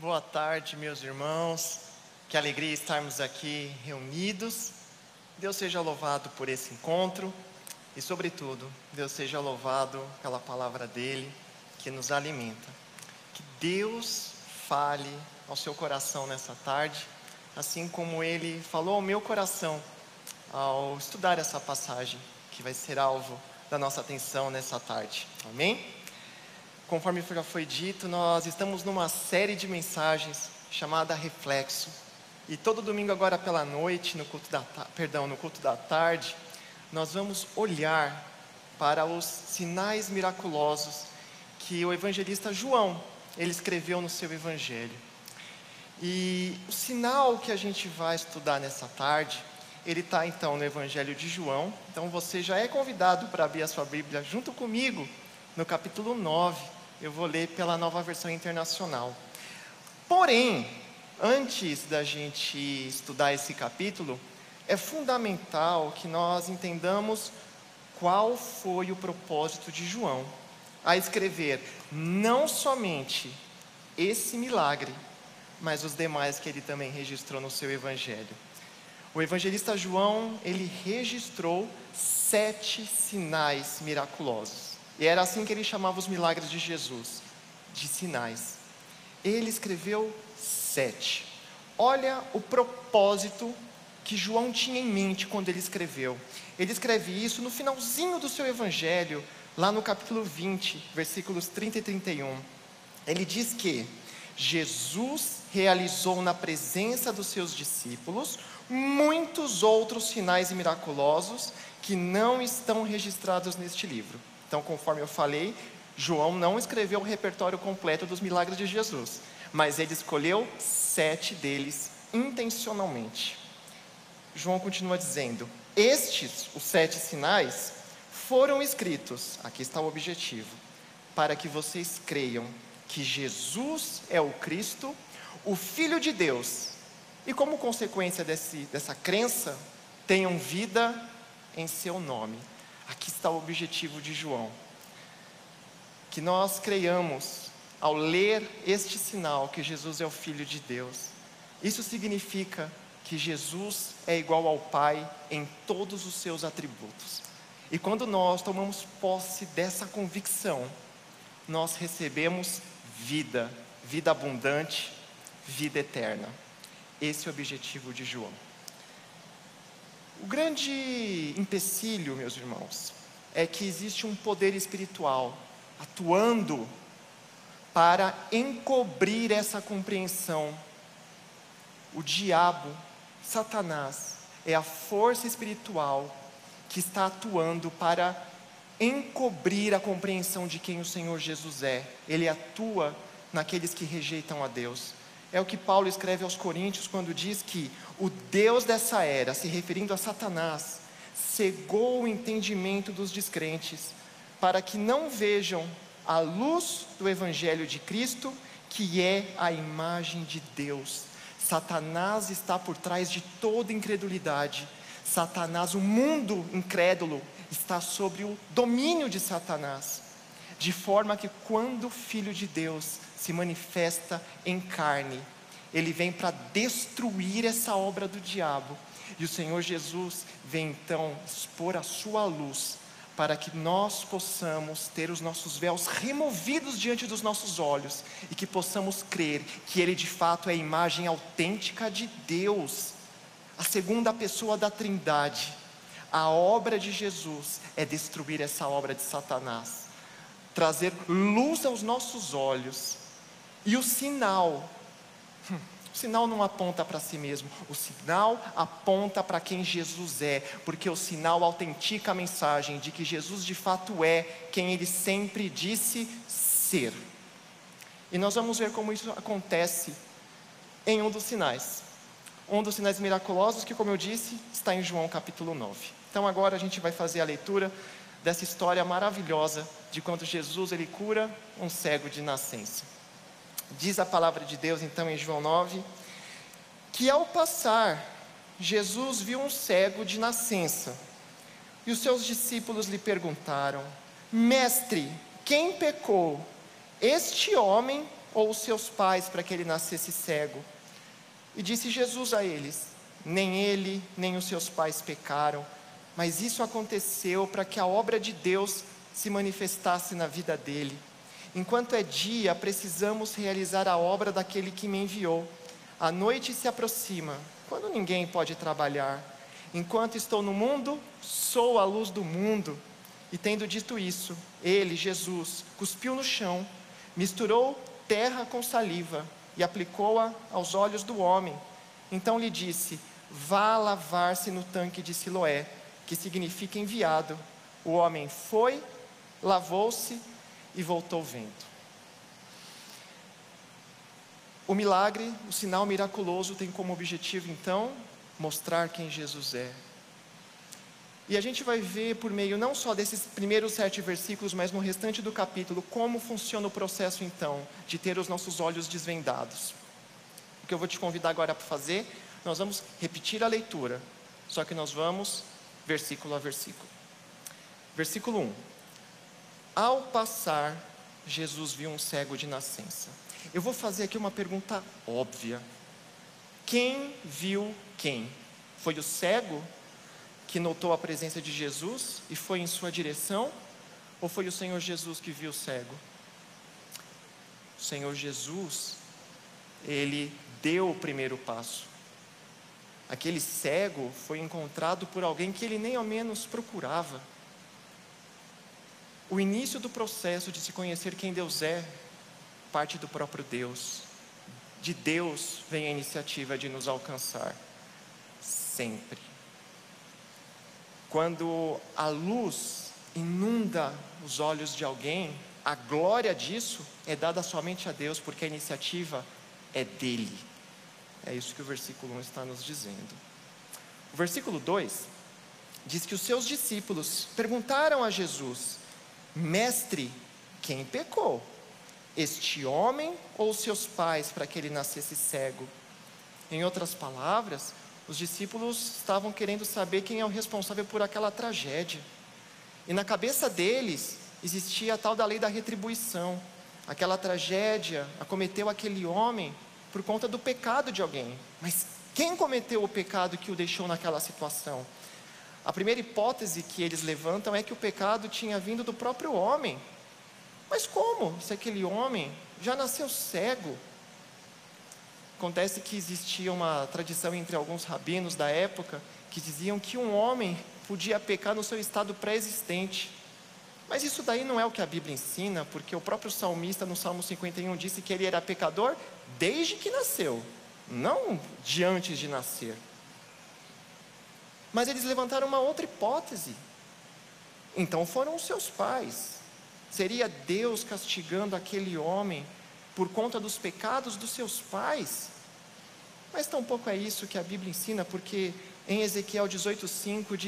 Boa tarde, meus irmãos. Que alegria estarmos aqui reunidos. Deus seja louvado por esse encontro e, sobretudo, Deus seja louvado pela palavra dele que nos alimenta. Que Deus fale ao seu coração nessa tarde, assim como ele falou ao meu coração ao estudar essa passagem que vai ser alvo da nossa atenção nessa tarde. Amém? Conforme já foi dito, nós estamos numa série de mensagens chamada Reflexo. E todo domingo agora pela noite, no culto da, perdão, no culto da tarde, nós vamos olhar para os sinais miraculosos que o evangelista João, ele escreveu no seu evangelho. E o sinal que a gente vai estudar nessa tarde, ele está então no evangelho de João. Então você já é convidado para abrir a sua Bíblia junto comigo no capítulo 9. Eu vou ler pela nova versão internacional. Porém, antes da gente estudar esse capítulo, é fundamental que nós entendamos qual foi o propósito de João a escrever não somente esse milagre, mas os demais que ele também registrou no seu evangelho. O evangelista João, ele registrou sete sinais miraculosos. E era assim que ele chamava os milagres de Jesus, de sinais. Ele escreveu sete. Olha o propósito que João tinha em mente quando ele escreveu. Ele escreve isso no finalzinho do seu evangelho, lá no capítulo 20, versículos 30 e 31. Ele diz que Jesus realizou na presença dos seus discípulos muitos outros sinais miraculosos que não estão registrados neste livro. Então, conforme eu falei, João não escreveu o repertório completo dos milagres de Jesus, mas ele escolheu sete deles intencionalmente. João continua dizendo: Estes, os sete sinais, foram escritos, aqui está o objetivo, para que vocês creiam que Jesus é o Cristo, o Filho de Deus, e como consequência desse, dessa crença, tenham vida em seu nome. Aqui está o objetivo de João. Que nós creiamos, ao ler este sinal, que Jesus é o Filho de Deus. Isso significa que Jesus é igual ao Pai em todos os seus atributos. E quando nós tomamos posse dessa convicção, nós recebemos vida, vida abundante, vida eterna. Esse é o objetivo de João. O grande empecilho, meus irmãos, é que existe um poder espiritual atuando para encobrir essa compreensão. O diabo, Satanás, é a força espiritual que está atuando para encobrir a compreensão de quem o Senhor Jesus é. Ele atua naqueles que rejeitam a Deus. É o que Paulo escreve aos Coríntios quando diz que o Deus dessa era, se referindo a Satanás, cegou o entendimento dos descrentes, para que não vejam a luz do Evangelho de Cristo, que é a imagem de Deus. Satanás está por trás de toda incredulidade. Satanás, o mundo incrédulo, está sobre o domínio de Satanás. De forma que quando o Filho de Deus se manifesta em carne. Ele vem para destruir essa obra do diabo. E o Senhor Jesus vem então expor a sua luz para que nós possamos ter os nossos véus removidos diante dos nossos olhos e que possamos crer que Ele de fato é a imagem autêntica de Deus, a segunda pessoa da Trindade. A obra de Jesus é destruir essa obra de Satanás, trazer luz aos nossos olhos e o sinal, hum, o sinal não aponta para si mesmo, o sinal aponta para quem Jesus é, porque o sinal autentica a mensagem de que Jesus de fato é quem ele sempre disse ser. E nós vamos ver como isso acontece em um dos sinais. Um dos sinais miraculosos que, como eu disse, está em João capítulo 9. Então agora a gente vai fazer a leitura dessa história maravilhosa de quando Jesus ele cura um cego de nascença. Diz a palavra de Deus então em João 9, que ao passar, Jesus viu um cego de nascença. E os seus discípulos lhe perguntaram: Mestre, quem pecou, este homem ou os seus pais para que ele nascesse cego? E disse Jesus a eles: Nem ele, nem os seus pais pecaram, mas isso aconteceu para que a obra de Deus se manifestasse na vida dele. Enquanto é dia, precisamos realizar a obra daquele que me enviou. A noite se aproxima, quando ninguém pode trabalhar. Enquanto estou no mundo, sou a luz do mundo. E tendo dito isso, ele, Jesus, cuspiu no chão, misturou terra com saliva e aplicou-a aos olhos do homem. Então lhe disse: Vá lavar-se no tanque de Siloé, que significa enviado. O homem foi, lavou-se e voltou vendo. O milagre, o sinal miraculoso, tem como objetivo, então, mostrar quem Jesus é. E a gente vai ver por meio não só desses primeiros sete versículos, mas no restante do capítulo, como funciona o processo, então, de ter os nossos olhos desvendados. O que eu vou te convidar agora para fazer, nós vamos repetir a leitura, só que nós vamos versículo a versículo. Versículo 1: Ao passar, Jesus viu um cego de nascença. Eu vou fazer aqui uma pergunta óbvia. Quem viu quem? Foi o cego que notou a presença de Jesus e foi em sua direção? Ou foi o Senhor Jesus que viu o cego? O Senhor Jesus, ele deu o primeiro passo. Aquele cego foi encontrado por alguém que ele nem ao menos procurava. O início do processo de se conhecer quem Deus é parte do próprio Deus. De Deus vem a iniciativa de nos alcançar. Sempre. Quando a luz inunda os olhos de alguém, a glória disso é dada somente a Deus, porque a iniciativa é dele. É isso que o versículo 1 está nos dizendo. O versículo 2 diz que os seus discípulos perguntaram a Jesus: Mestre, quem pecou? Este homem ou seus pais para que ele nascesse cego? Em outras palavras, os discípulos estavam querendo saber quem é o responsável por aquela tragédia. E na cabeça deles existia a tal da lei da retribuição. Aquela tragédia acometeu aquele homem por conta do pecado de alguém. Mas quem cometeu o pecado que o deixou naquela situação? A primeira hipótese que eles levantam é que o pecado tinha vindo do próprio homem. Mas como? Se aquele homem já nasceu cego. Acontece que existia uma tradição entre alguns rabinos da época que diziam que um homem podia pecar no seu estado pré-existente. Mas isso daí não é o que a Bíblia ensina, porque o próprio salmista no Salmo 51 disse que ele era pecador desde que nasceu, não de antes de nascer. Mas eles levantaram uma outra hipótese. Então foram os seus pais. Seria Deus castigando aquele homem por conta dos pecados dos seus pais? Mas tampouco é isso que a Bíblia ensina, porque em Ezequiel 18,5